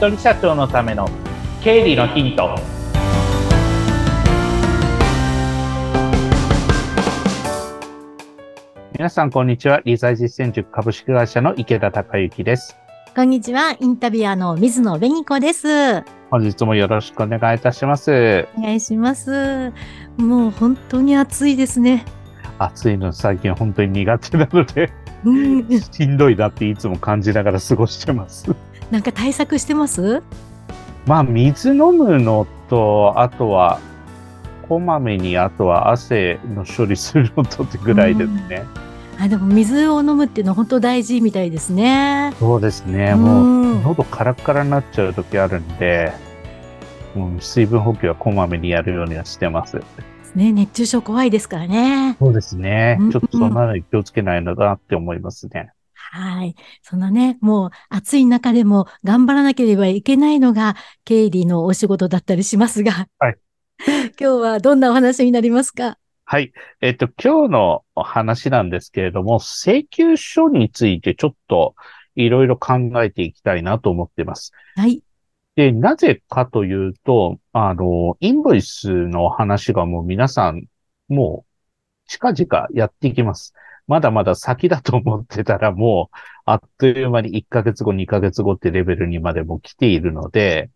人社長のための経理のヒント。皆さんこんにちは。理財実践塾株式会社の池田孝之です。こんにちは。インタビュアーの水野紅子です。本日もよろしくお願いいたします。お願いします。もう本当に暑いですね。暑いの最近本当に苦手なのでうん、しんどいなっていつも感じながら過ごしてます。なんか対策してます？まあ、水飲むのと、あとは、こまめに、あとは汗の処理するのとってぐらいですね。あでも水を飲むっていうのは本当大事みたいですね。そうですね。うんもう、喉カラッカラになっちゃう時あるんで、もう水分補給はこまめにやるようにはしてます。ね熱中症怖いですからね。そうですねうん。ちょっとそんなのに気をつけないのだなって思いますね。はい。そんなね、もう暑い中でも頑張らなければいけないのが経理のお仕事だったりしますが。はい。今日はどんなお話になりますか？はい。えっと、今日のお話なんですけれども、請求書についてちょっといろいろ考えていきたいなと思ってます。はい。で、なぜかというと、あの、インボイスの話がもう皆さん、もう近々やっていきます。まだまだ先だと思ってたらもう、あっという間に1ヶ月後、2ヶ月後ってレベルにまでも来ているので、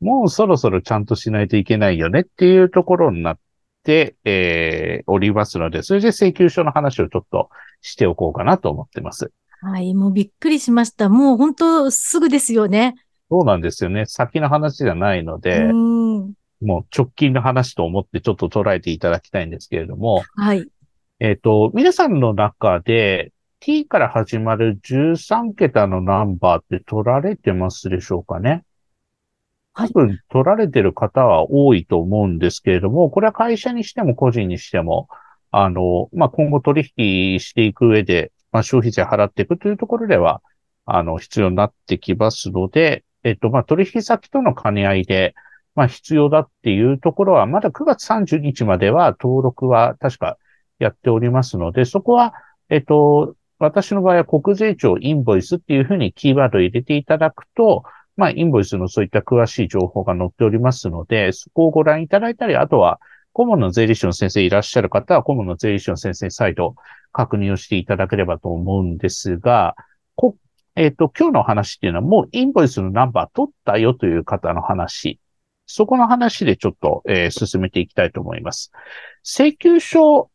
もうそろそろちゃんとしないといけないよねっていうところになって、えー、おりますので、それで請求書の話をちょっとしておこうかなと思ってます。はい。もうびっくりしました。もう本当すぐですよね。そうなんですよね。先の話じゃないので、うん。もう直近の話と思ってちょっと捉えていただきたいんですけれども、はい。えっ、と、皆さんの中で t から始まる13桁のナンバーって取られてますでしょうかね？多はい。分取られてる方は多いと思うんですけれども、これは会社にしても個人にしても、あの、まあ、今後取引していく上で、まあ、消費税払っていくというところでは、あの、必要になってきますので、えっと、まあ、取引先との兼ね合いで、まあ、必要だっていうところは、まだ9月30日までは登録は確かやっておりますので、そこは、えっと、私の場合は国税庁インボイスっていうふうにキーワードを入れていただくと、まあ、インボイスのそういった詳しい情報が載っておりますので、そこをご覧いただいたり、あとは、顧問の税理士の先生いらっしゃる方は、顧問の税理士の先生再度確認をしていただければと思うんですが、こえっ、と、今日の話っていうのはもうインボイスのナンバー取ったよという方の話。そこの話でちょっと、えー進めていきたいと思います。請求書、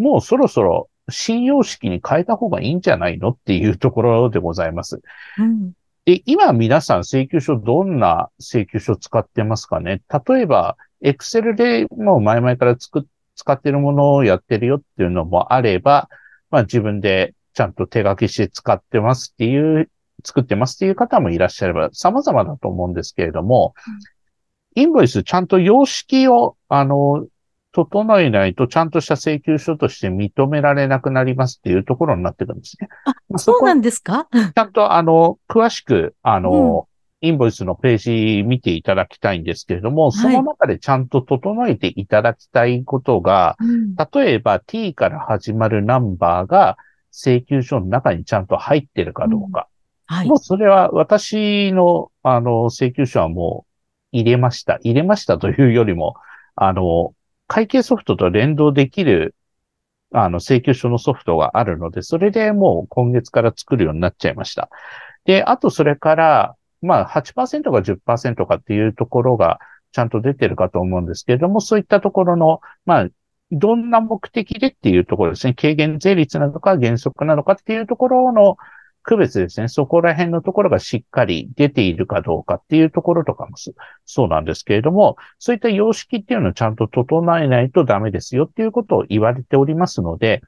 もうそろそろ信用式に変えた方がいいんじゃないのっていうところでございます。うん。で、今皆さん請求書どんな請求書使ってますかね？例えば、Excel でもう前々から使ってるものをやってるよっていうのもあれば、まあ自分でちゃんと手書きして使ってますっていう、作ってますっていう方もいらっしゃれば様々だと思うんですけれども、インボイスちゃんと様式を、あの、整えないとちゃんとした請求書として認められなくなりますっていうところになってくるんですね。あ、まあそうなんですか？ちゃんと、あの、詳しく、あの、インボイスのページ見ていただきたいんですけれども、いその中でちゃんと整えていただきたいことが、うん。例えば t から始まるナンバーが請求書の中にちゃんと入ってるかどうか。はいも。うそれは私の、あの、請求書はもう入れました。入れましたというよりも、あの、会計ソフトと連動できる、あの、請求書のソフトがあるので、それでもう今月から作るようになっちゃいました。で、あとそれから、まあ8%か10%かっていうところがちゃんと出てるかと思うんですけれども、そういったところの、まあ、どんな目的でっていうところですね。軽減税率なのか原則なのかっていうところの区別ですね。そこら辺のところがしっかり出ているかどうかっていうところとかもそうなんですけれども、そういった様式っていうのをちゃんと整えないとダメですよっていうことを言われておりますので、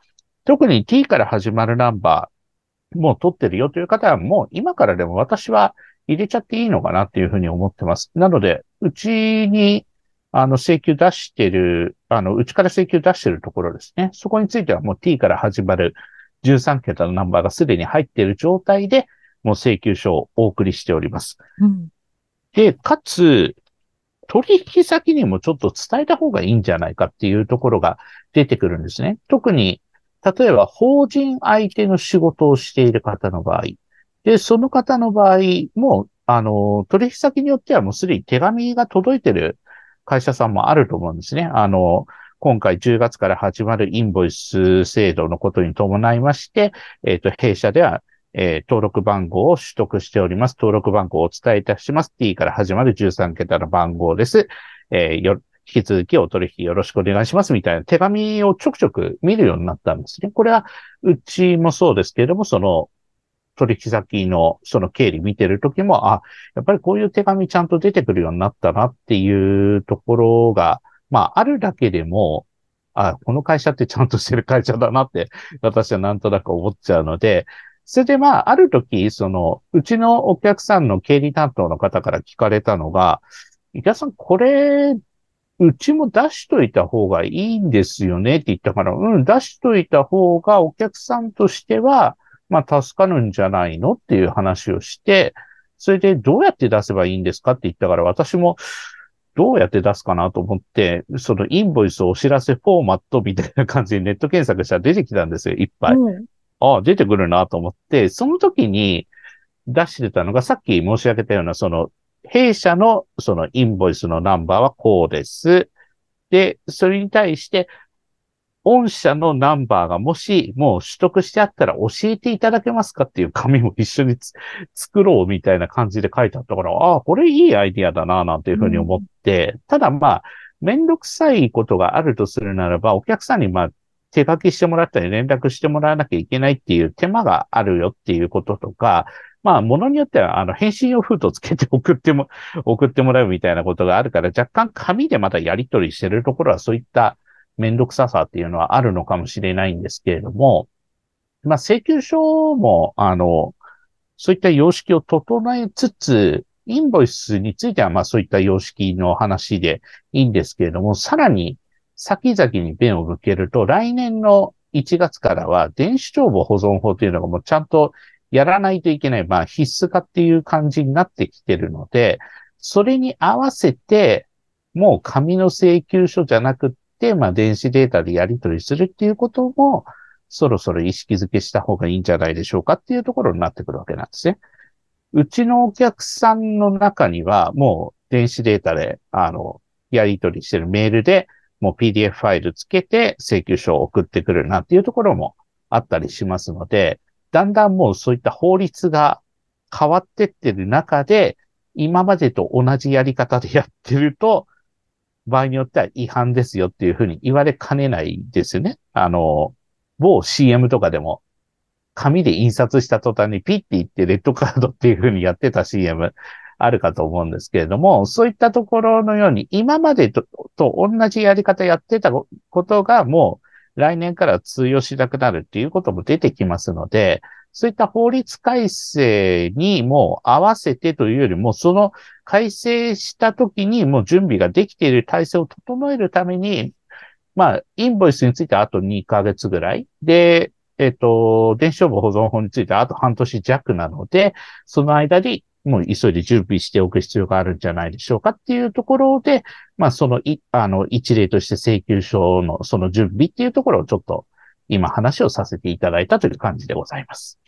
特に t から始まるナンバー、もう取ってるよという方はもう今からでも私は入れちゃっていいのかなっていうふうに思ってます。なので、うちにあの請求出してる、あの、うちから請求出してるところですね。そこについてはもう t から始まる13桁のナンバーがすでに入っている状態で、もう請求書をお送りしております。うん。で、かつ、取引先にもちょっと伝えた方がいいんじゃないかっていうところが出てくるんですね。特に、例えば法人相手の仕事をしている方の場合、で、その方の場合もあの、取引先によってはもうすでに手紙が届いてる会社さんもあると思うんですね。あの、今回10月から始まるインボイス制度のことに伴いまして、えっ、ー、と、弊社では、えー、登録番号を取得しております。登録番号をお伝えいたします。T から始まる13桁の番号です。えー、よ、引き続きお取引よろしくお願いしますみたいな手紙をちょくちょく見るようになったんですね。これは、うちもそうですけれども、その、取引先のその経理見てるときも、あ、やっぱりこういう手紙ちゃんと出てくるようになったなっていうところが、まあ、あるだけでも、あ、この会社ってちゃんとしてる会社だなって、私はなんとなく思っちゃうので、それでまあ、ある時、その、うちのお客さんの経理担当の方から聞かれたのが、池田さん、これ、うちも出しといた方がいいんですよねって言ったから、うん、出しといた方がお客さんとしては、まあ、助かるんじゃないの？っていう話をして、それでどうやって出せばいいんですか？って言ったから、私も、どうやって出すかなと思って、そのインボイスお知らせフォーマットみたいな感じでネット検索したら出てきたんですよ、いっぱい。うん、ああ、出てくるなと思って、その時に出してたのが、さっき申し上げたような、その、弊社のそのインボイスのナンバーはこうです。で、それに対して、御社のナンバーがもしもう取得してあったら教えていただけますかっていう紙も一緒に作ろうみたいな感じで書いてあったから、ああ、これいいアイディアだな、なんていうふうに思って、うん、ただまあ、めんどくさいことがあるとするならば、お客さんにまあ、手書きしてもらったり連絡してもらわなきゃいけないっていう手間があるよっていうこととか、まあ、ものによっては、あの、返信用封筒つけて送っても、送ってもらうみたいなことがあるから、若干紙でまたやり取りしてるところは、そういっためんどくささっていうのはあるのかもしれないんですけれども、まあ、請求書も、あの、そういった様式を整えつつ、インボイスについては、まあ、そういった様式の話でいいんですけれども、さらに先々に弁を向けると、来年の1月からは電子帳簿保存法というのがもうちゃんとやらないといけない、まあ必須化っていう感じになってきてるので、それに合わせて、もう紙の請求書じゃなくって、まあ電子データでやり取りするっていうことも、そろそろ意識づけした方がいいんじゃないでしょうかっていうところになってくるわけなんですね。うちのお客さんの中には、もう電子データで、あの、やり取りしてるメールで、もう PDF ファイルつけて請求書を送ってくるなっていうところもあったりしますので、だんだんもうそういった法律が変わってってる中で、今までと同じやり方でやってると、場合によっては違反ですよっていうふうに言われかねないですよね。あの、某 CM とかでも、紙で印刷した途端にピッて言ってレッドカードっていうふうにやってた CM あるかと思うんですけれども、そういったところのように、今までとと同じやり方やってたことがもう来年から通用しなくなるっていうことも出てきますので、そういった法律改正にも合わせてというよりも、その改正した時にもう準備ができている体制を整えるために、まあ、インボイスについてあと2ヶ月ぐらい。で、えっ、と、電子帳簿保存法についてあと半年弱なので、その間にもう急いで準備しておく必要があるんじゃないでしょうかっていうところで、まあそのい、あの、一例として請求書のその準備っていうところをちょっと今話をさせていただいたという感じでございます。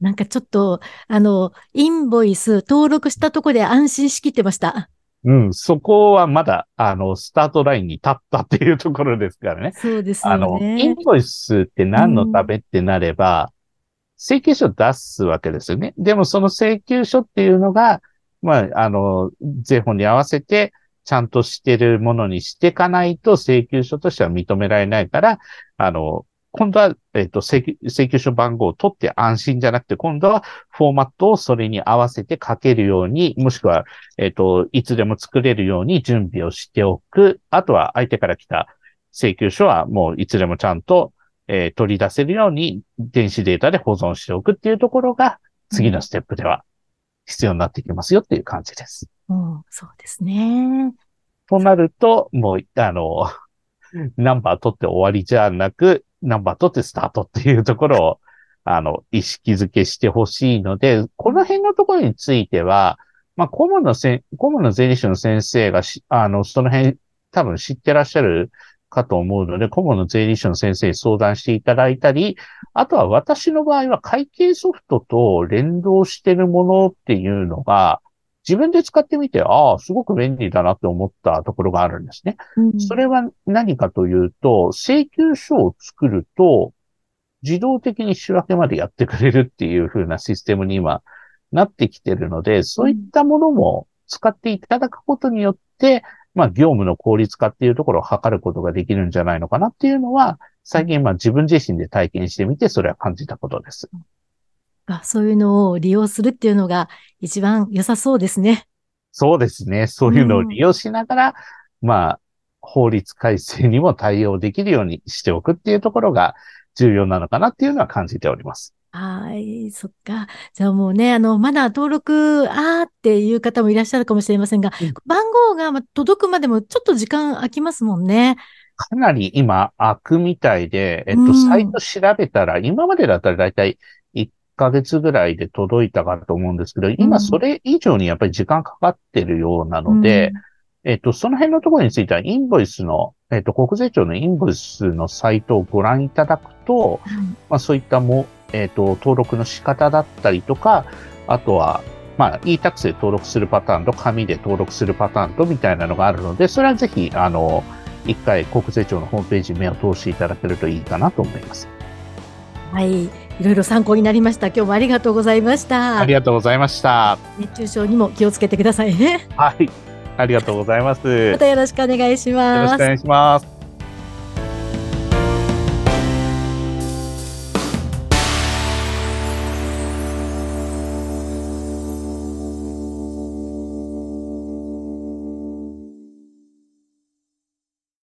なんかちょっと、あの、インボイス登録したところで安心しきってました。うん、そこはまだ、あの、スタートラインに立ったっていうところですからね。そうですね。あの、インボイスって何のためってなれば、請求書出すわけですよね。でもその請求書っていうのが、まあ、あの、税法に合わせて、ちゃんとしてるものにしていかないと請求書としては認められないから、あの、今度は、えっ、と請求、請求書番号を取って安心じゃなくて、今度はフォーマットをそれに合わせて書けるように、もしくは、えっ、と、いつでも作れるように準備をしておく。あとは相手から来た請求書はもういつでもちゃんとえー、取り出せるように電子データで保存しておくっていうところが次のステップでは必要になってきますよっていう感じです。うん、そうですね。となると、もう、あの、ナンバー取って終わりじゃなく、ナンバー取ってスタートっていうところを、あの、意識づけしてほしいので、この辺のところについては、まあ、顧問のせん、顧問の税理士の先生がし、あの、その辺多分知ってらっしゃるかと思うので、顧問の税理士の先生に相談していただいたり、あとは私の場合は会計ソフトと連動してるものっていうのが、自分で使ってみて、ああ、すごく便利だなって思ったところがあるんですね。うんそれは何かというと、請求書を作ると、自動的に仕分けまでやってくれるっていう風なシステムに今なってきてるので、そういったものも使っていただくことによって、まあ業務の効率化っていうところを測ることができるんじゃないのかなっていうのは、最近まあ自分自身で体験してみて、それは感じたことです。あそういうのを利用するっていうのが一番良さそうですね。そうですね。そういうのを利用しながら、まあ、法律改正にも対応できるようにしておくっていうところが重要なのかなっていうのは感じております。はい、そっか。じゃあもうね、あの、まだ登録、あーっていう方もいらっしゃるかもしれませんが、うん番号がま届くまでもちょっと時間空きますもんね。かなり今、開くみたいで、えっと、うんサイト調べたら、今までだったらだいたい1ヶ月ぐらいで届いたかと思うんですけど、今それ以上にやっぱり時間かかってるようなので、えっと、その辺のところについては、インボイスの、えっと、国税庁のインボイスのサイトをご覧いただくと、うんまあ、そういったも、えっと、登録の仕方だったりとか、あとは、まあ、e-tax で登録するパターンと、紙で登録するパターンと、みたいなのがあるので、それはぜひ、あの、一回国税庁のホームページに目を通していただけるといいかなと思います。はい、いろいろ参考になりました。今日もありがとうございましたあり。がとうございました。熱中症にも気をつけてくださいね。はい。ありがとうございます。よまたよろしくお願いしろますしくお。願いします。